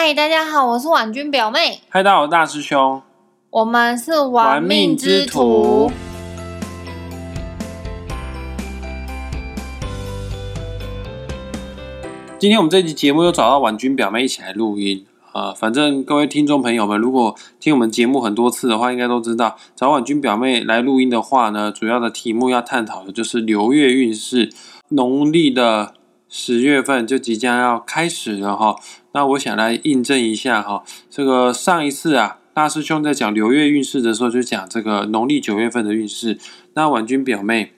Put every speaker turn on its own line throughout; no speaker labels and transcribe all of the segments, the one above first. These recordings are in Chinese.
嗨，大家好，我是婉君表妹，
嗨，大家好，我是大师兄。
我们是玩
玩命
命之
之
徒
徒。今天我们这期节目又找到婉君表妹一起来录音啊、反正各位听众朋友们，如果听我们节目很多次的话，应该都知道，找婉君表妹来录音的话呢，主要的题目要探讨的就是流月运势。农历的十月份就即将要开始了哈，那我想来印证一下哈，这个上一次啊，大师兄在讲流月运势的时候，就讲这个农历九月份的运势。那婉君表妹，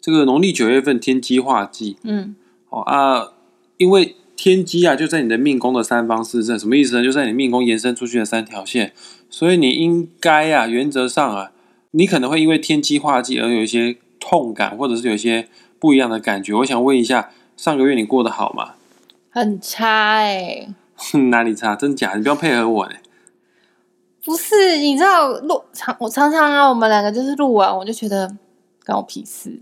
这个农历九月份天机化忌
嗯，
哦啊，因为天机啊就在你的命宫的三方四正，什么意思呢？就在你命宫延伸出去的三条线，所以你应该啊，原则上啊，你可能会因为天机化忌而有一些痛感，或者是有一些不一样的感觉。我想问一下，上个月你过得好吗？
很差哎、
哪里差？真假？你不要配合我呢。
不是，你知道录常我常常啊，我们两个就是录完我就觉得关我屁事，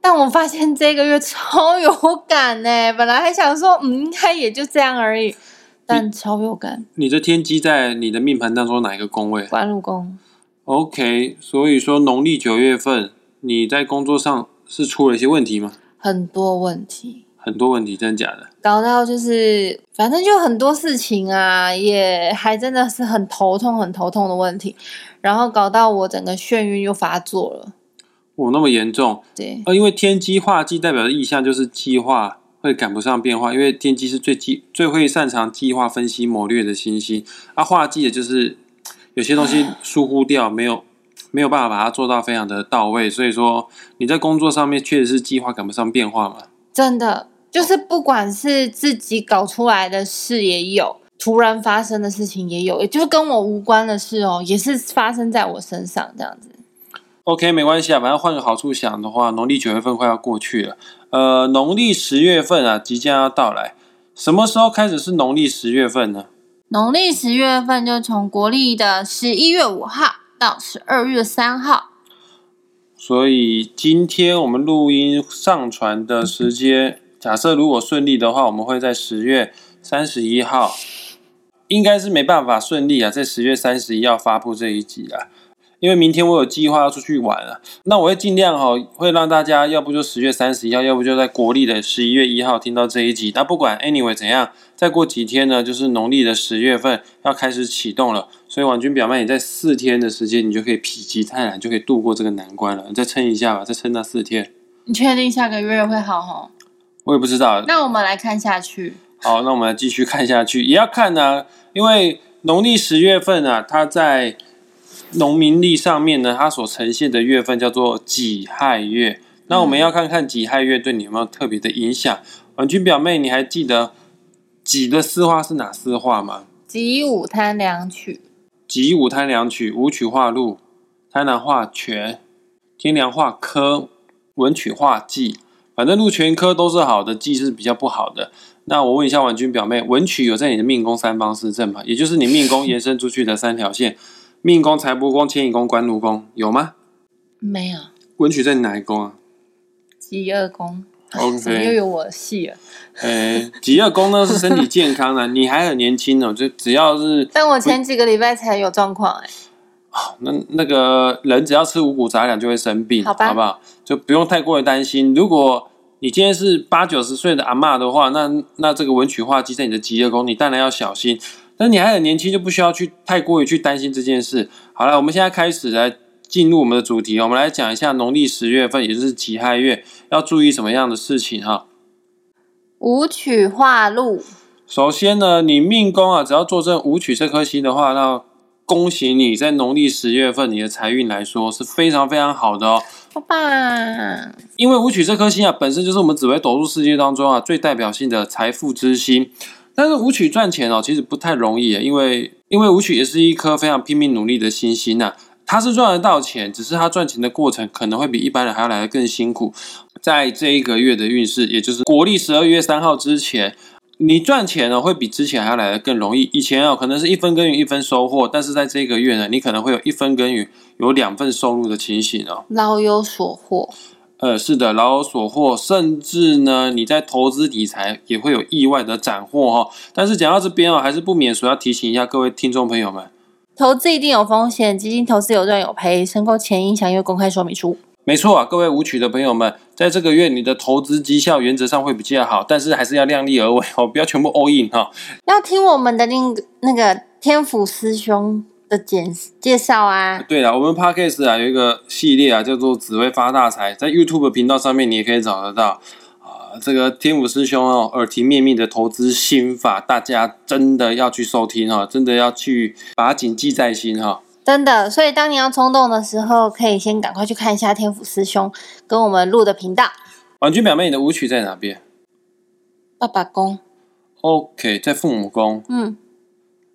但我发现这个月超有感呢、本来还想说嗯，应该也就这样而已，但超有感。
你的天机在你的命盘当中哪一个宫位
官禄宫
？OK，所以说农历九月份你在工作上是出了一些问题吗？
很多问题，
很多问题，真的假的？
搞到就是反正就很多事情啊，也还真的是很头痛、很头痛的问题，然后搞到我整个眩晕又发作了。
哦，那么严重？
对，
呃，因为天机化忌代表的意象就是计划会赶不上变化，因为天机是最计最会擅长计划、分析、谋略的星星，啊，化忌的就是有些东西疏忽掉，没有没有办法把它做到非常的到位，所以说你在工作上面确实是计划赶不上变化嘛。
真的就是不管是自己搞出来的事也有，突然发生的事情也有，也就是跟我无关的事哦，也是发生在我身上这样子。
OK，没关系啊，反正换个好处想的话，农历九月份快要过去了，呃，农历十月份啊即将要到来，什么时候开始是农历十月份呢？
农历十月份就从国历的十一月五号到十二月三号，
所以今天我们录音上传的时间，假设如果顺利的话，我们会在十月三十一号，应该是没办法顺利啊，在十月三十一号发布这一集啊。因为明天我有计划要出去玩啊，那我会尽量哈、会让大家要不就十月三十一号，要不就在国历的十一月一号听到这一集。那不管 anyway 怎样，再过几天呢，就是农历的十月份要开始启动了。所以婉君表妹，你在四天的时间，你就可以否极泰然，就可以度过这个难关了。你再撑一下吧，再撑那四天。
你确定下个月会好吼？
我也不知道，
那我们来看下去。
好，那我们来继续看下去，也要看呢、因为农历十月份啊，它在农民历上面呢，它所呈现的月份叫做己亥月。那我们要看看己亥月对你有没有特别的影响。婉君表妹，你还记得己的四化是哪四化吗？
己午贪凉曲，
己午贪凉曲，午曲化禄，贪狼化权，天梁化科，文曲化忌。反正禄全科都是好的，忌是比较不好的。那我问一下婉君表妹，文曲有在你的命宫三方四正吗？也就是你命宫延伸出去的三条线，命宫、财帛宫、迁移宫、官禄宫有吗？
没有
文曲在哪一宫啊
极二宫
，？OK，
怎么 又有我的戏了？
呃，己二宫呢是身体健康的，你还很年轻哦，就只要是
但我前几个礼拜才有状况哎。
那那个人只要吃五谷杂粮就会生病，
好吧
不好？就不用太过于担心。如果你今天是八九十岁的阿嬷的话，那那这个文曲化忌在你的吉二宫，你当然要小心。但你还很年轻，就不需要去太过于去担心这件事。好了，我们现在开始来进入我们的主题，我们来讲一下农历十月份，也就是己亥月，要注意什么样的事情哈。
舞曲化禄，
首先呢，你命宫啊，只要坐镇武曲这颗星的话，那恭喜你在农历十月份，你的财运来说是非常非常好的哦。
爸爸，
因为武曲这颗星啊，本身就是我们紫微斗数世界当中啊最代表性的财富之星。但是舞曲赚钱哦，其实不太容易，因为因为舞曲也是一颗非常拼命努力的星星呐、他是赚得到钱，只是他赚钱的过程可能会比一般人还要来得更辛苦。在这一个月的运势，也就是国历十二月三号之前，你赚钱呢会比之前还要来得更容易。以前啊，可能是一分耕耘一分收获，但是在这个月呢，你可能会有一分耕耘有两份收入的情形哦。
老有所获，
呃，是的，老有所获，甚至呢，你在投资理财也会有意外的斩获哈。但是讲到这边哦，还是不免说要提醒一下各位听众朋友们，
投资一定有风险，基金投资有赚有赔，申购前应详阅公开说明书。
没错啊，各位舞曲的朋友们，在这个月你的投资绩效原则上会比较好，但是还是要量力而为哦，不要全部 all in 哈。
要听我们的那个那个天府师兄的简介绍啊。
对了，我们 podcast 啊有一个系列啊，叫做紫薇发大财，在 YouTube 频道上面你也可以找得到啊。这个天府师兄哦，耳提面命的投资心法，大家真的要去收听哈，真的要去把它谨记在心哈。
真的，所以当你要冲动的时候，可以先赶快去看一下天府师兄跟我们录的频道。
婉君表妹，你的舞曲在哪边？
爸爸宫。
OK，在父母宫。
嗯，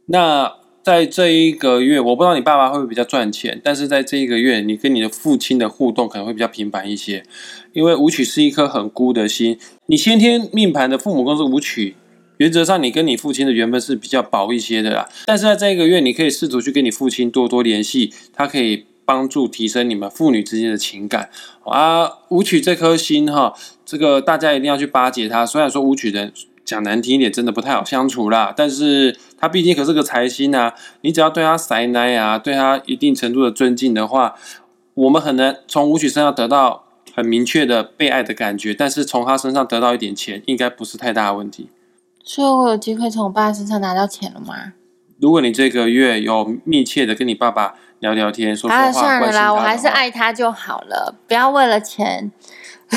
那在这一个月，我不知道你爸爸会不会比较赚钱，但是在这一个月，你跟你的父亲的互动可能会比较频繁一些，因为舞曲是一颗很孤的心。你先天命盘的父母宫是舞曲，原则上你跟你父亲的缘分是比较薄一些的啦。但是在这一个月，你可以试图去跟你父亲多多联系，他可以帮助提升你们父女之间的情感啊。舞曲这颗心哈，这个大家一定要去巴结他。虽然说舞曲人讲难听一点，真的不太好相处啦，但是他毕竟可是个财星啊。你只要对他塞奶啊，对他一定程度的尊敬的话，我们很难从舞曲身上得到很明确的被爱的感觉，但是从他身上得到一点钱，应该不是太大的问题。
所以我有机会从我爸身上拿到钱了吗？
如果你这个月有密切的跟你爸爸聊聊天、说说
啊，
话、
算了啦，我还是
话
爱他就好了，不要为了钱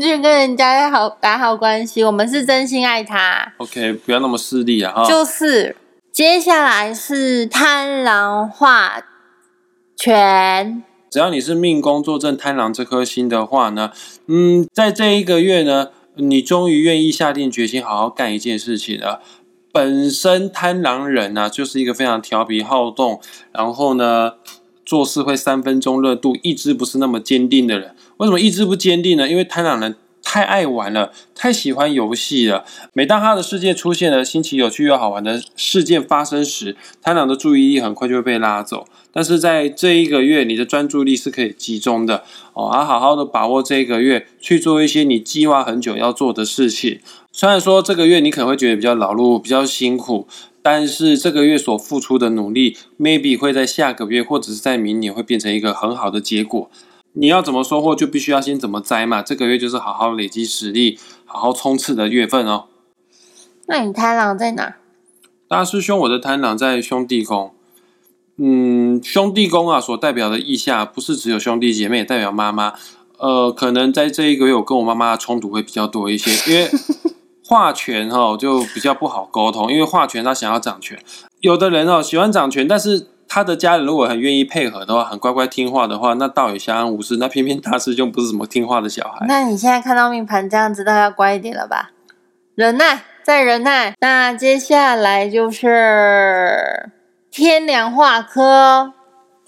去跟人家好打好关系。我们是真心爱他
，OK，不要那么势利啊哈。
就是接下来是贪狼化权，
只要你是命宫坐镇贪狼这颗星的话呢，嗯，在这一个月呢，你终于愿意下定决心好好干一件事情了。本身贪狼人呢、就是一个非常调皮好动，然后呢做事会三分钟热度，意志不是那么坚定的人。为什么意志不坚定呢？因为贪狼人太爱玩了，太喜欢游戏了。每当他的世界出现了新奇、有趣又好玩的事件发生时，贪狼的注意力很快就会被拉走。但是在这一个月，你的专注力是可以集中的哦，啊，好好的把握这一个月去做一些你计划很久要做的事情。虽然说这个月你可能会觉得比较劳碌、比较辛苦，但是这个月所付出的努力，maybe 会在下个月或者是在明年会变成一个很好的结果。你要怎么收获，就必须要先怎么栽嘛。这个月就是好好累积实力、好好冲刺的月份哦。
那你贪狼在哪？
大师兄，我的贪狼在兄弟宫。嗯，兄弟宫啊，所代表的意象不是只有兄弟姐妹，也代表妈妈。呃，可能在这一个月，我跟我妈妈的冲突会比较多一些，因为化权哈就比较不好沟通，因为化权他想要掌权，有的人哦喜欢掌权，但是他的家人如果很愿意配合的话，很乖乖听话的话，那倒也相安无事。那偏偏大师兄不是什么听话的小孩。
那你现在看到命盘这样，知道要乖一点了吧？忍耐，再忍耐。那接下来就是天梁化科，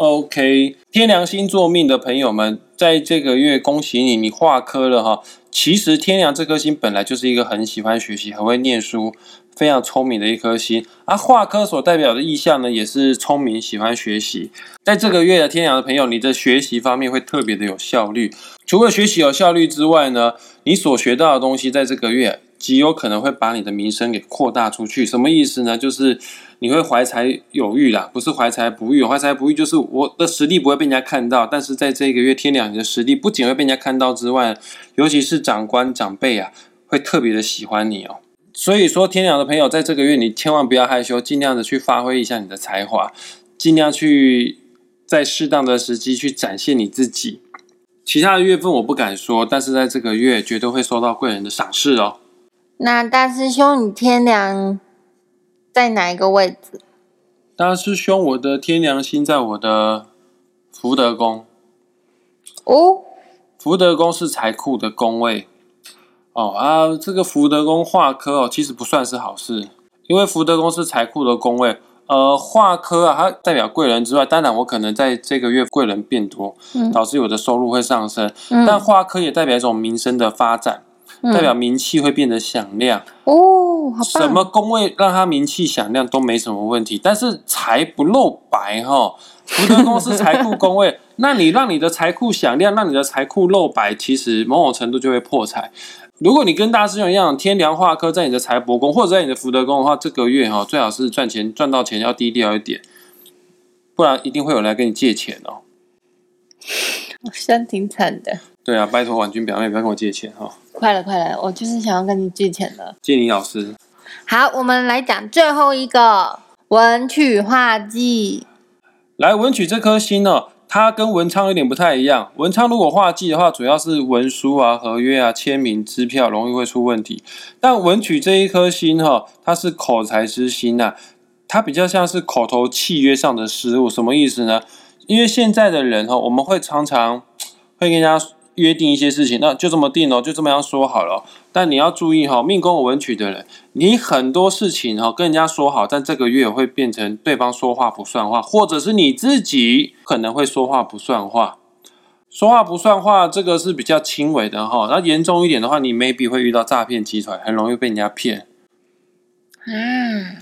OK，天良星座命的朋友们，在这个月恭喜你，你化科了哈。其实天良这颗星本来就是一个很喜欢学习、很会念书、非常聪明的一颗星。而化科所代表的意象呢，也是聪明、喜欢学习。在这个月的天良的朋友，你的学习方面会特别的有效率。除了学习有效率之外呢，你所学到的东西，在这个月极有可能会把你的名声给扩大出去。什么意思呢？就是你会怀才有欲啦，不是怀才不遇。怀才不遇就是我的实力不会被人家看到，但是在这个月天两你的实力不仅会被人家看到之外，尤其是长官长辈啊，会特别的喜欢你哦。所以说，天良的朋友，在这个月你千万不要害羞，尽量的去发挥一下你的才华，尽量去在适当的时机去展现你自己。其他的月份我不敢说，但是在这个月绝对会受到贵人的赏识哦。
那大师兄，你天梁在哪一个位置？
大师兄，我的天良星在我的福德宫，
哦，
福德宫是财库的宫位。哦啊，这个福德宫化科哦，其实不算是好事，因为福德宫是财库的宫位。呃，化科啊，它代表贵人之外，当然我可能在这个月贵人变多，
嗯
导致我的收入会上升。
嗯
但化科也代表一种民生的发展。
嗯
代表名气会变得响亮。
哦，好棒！
什么宫位让他名气响亮都没什么问题，但是财不露白哈。福德宫是财库宫位，那你让你的财库响亮，让你的财库露白，其实某种程度就会破财。如果你跟大师兄一样，天梁化科在你的财帛宫或者在你的福德宫的话，这个月哈最好是赚钱赚到钱要低调一点，不然一定会有人来跟你借钱哦。
我现在挺惨的。
对啊，拜托婉君表妹不要跟我借钱哈，
快了，快了，我就是想要跟你借钱了。
借你老师。
好，我们来讲最后一个文曲化忌。
来，文曲这颗星呢，它跟文昌有点不太一样。文昌如果画忌的话，主要是文书啊、合约啊、签名、支票容易会出问题。但文曲这一颗星哈，它是口才之星呐、它比较像是口头契约上的失误。什么意思呢？因为现在的人哈，我们会常常会跟人家约定一些事情，那就这么定哦，就这么样说好了。但你要注意哈，命宫有文曲的人，你很多事情哈跟人家说好，但这个月会变成对方说话不算话，或者是你自己可能会说话不算话。说话不算话，这个是比较轻微的哈。那严重一点的话，你 maybe 会遇到诈骗集团，很容易被人家骗。
嗯，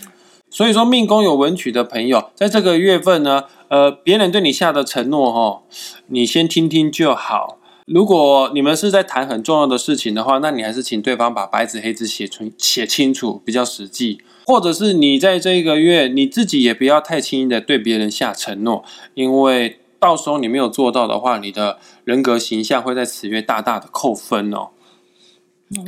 所以说，命宫有文曲的朋友，在这个月份呢，呃，别人对你下的承诺哈，你先听听就好。如果你们是在谈很重要的事情的话，那你还是请对方把白纸黑字写成写清楚，比较实际。或者是你在这一个月，你自己也不要太轻易的对别人下承诺，因为到时候你没有做到的话，你的人格形象会在此月大大的扣分哦。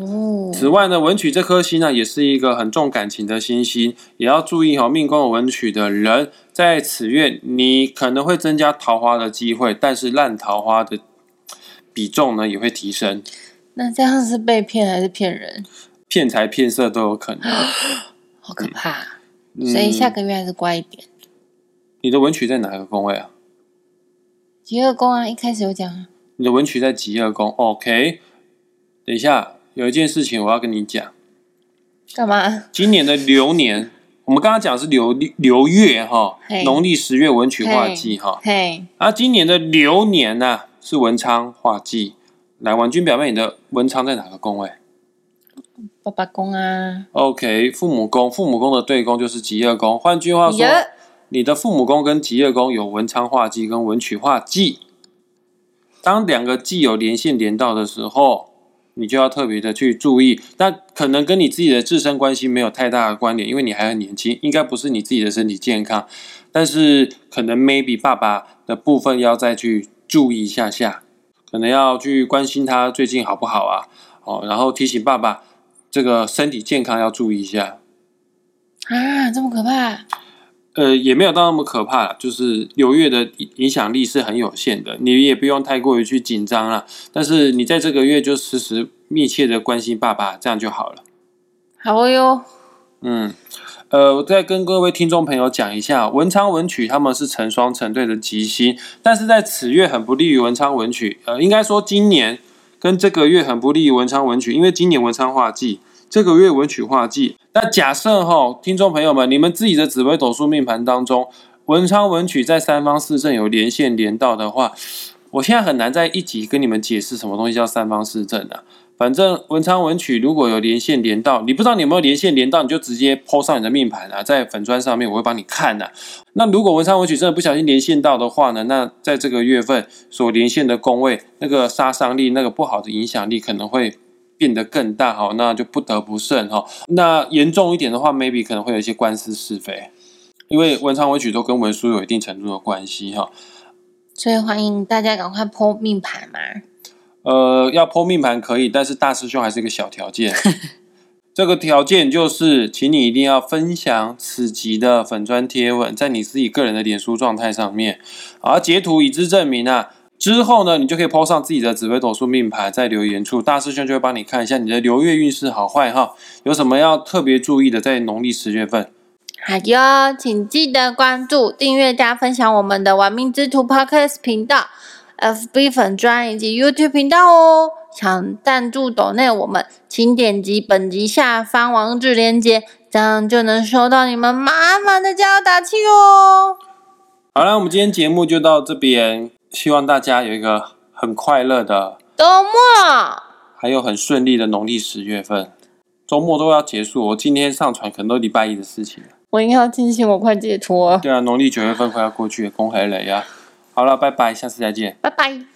哦，
此外呢，文曲这颗星呢，也是一个很重感情的星星，也要注意哦、命宫有文曲的人，在此月你可能会增加桃花的机会，但是烂桃花的比重呢也会提升，
那这样是被骗还是骗人？
骗财骗色都有可能。
好可怕！
嗯
所以下个月还是乖一点。
你的文曲在哪个宫位啊？
极恶宫啊，一开始有讲啊，
你的文曲在极恶宫。OK，等一下，有一件事情我要跟你讲。
干嘛？
今年的流年，我们刚刚讲是流流月哈
嘿，
农历十月文曲化忌哈。
嘿，
啊，今年的流年呢、是文昌化忌。来，婉君表妹，你的文昌在哪个宫位
爸爸宫啊
，？OK，父母宫，父母宫的对宫就是极恶宫。换句话说，你的父母宫跟极恶宫有文昌化忌跟文曲化忌。当两个忌有连线连到的时候，你就要特别的去注意。那可能跟你自己的自身关系没有太大的关联，因为你还很年轻，应该不是你自己的身体健康。但是可能 maybe 爸爸的部分要再去注意一下下，可能要去关心他最近好不好啊，哦，然后提醒爸爸这个身体健康要注意一下。
啊，这么可怕？
呃，也没有到那么可怕，就是流月的影影响力是很有限的，你也不用太过于去紧张了。但是你在这个月就时时密切的关心爸爸，这样就好了。
好哟，
嗯，呃，我再跟各位听众朋友讲一下，文昌文曲他们是成双成对的吉星，但是在此月很不利于文昌文曲。呃，应该说今年跟这个月很不利于文昌文曲，因为今年文昌化忌，这个月文曲化忌。那假设哈，听众朋友们，你们自己的紫微斗数命盘当中，文昌文曲在三方四正有连线连到的话，我现在很难在一集跟你们解释什么东西叫三方四正啊。反正文昌文曲如果有连线连到，你不知道你有没有连线连到，你就直接 PO 上你的命盘啊，在粉砖上面我会帮你看的、那如果文昌文曲真的不小心连线到的话呢，那在这个月份所连线的宫位，那个杀伤力、那个不好的影响力可能会变得更大哈，那就不得不慎哈。那严重一点的话，maybe 可能会有一些官司是非，因为文昌文曲都跟文书有一定程度的关系哈。
所以欢迎大家赶快剖命盘嘛。
呃，要剖命盘可以，但是大师兄还是一个小条件。这个条件就是，请你一定要分享此集的粉砖贴文，在你自己个人的脸书状态上面，而截图以资证明啊。之后呢，你就可以 po 上自己的紫微斗数命盘，在留言处，大师兄就会帮你看一下你的流月运势好坏哈，有什么要特别注意的，在农历十月份。
好哟，请记得关注、订阅加分享我们的“玩命之徒 ”Podcast 频道、FB 粉专以及 YouTube 频道哦，想赞助岛内我们，请点击本集下方网址链接，这样就能收到你们满满的加油打气哦。
好了，我们今天节目就到这边，希望大家有一个很快乐的
周末，
还有很顺利的农历十月份。周末都要结束，我今天上传可能都礼拜一的事情。
我应该要庆幸我快解脱。
对啊，农历九月份快要过去，公海来呀。好了拜拜下次再见。
拜拜。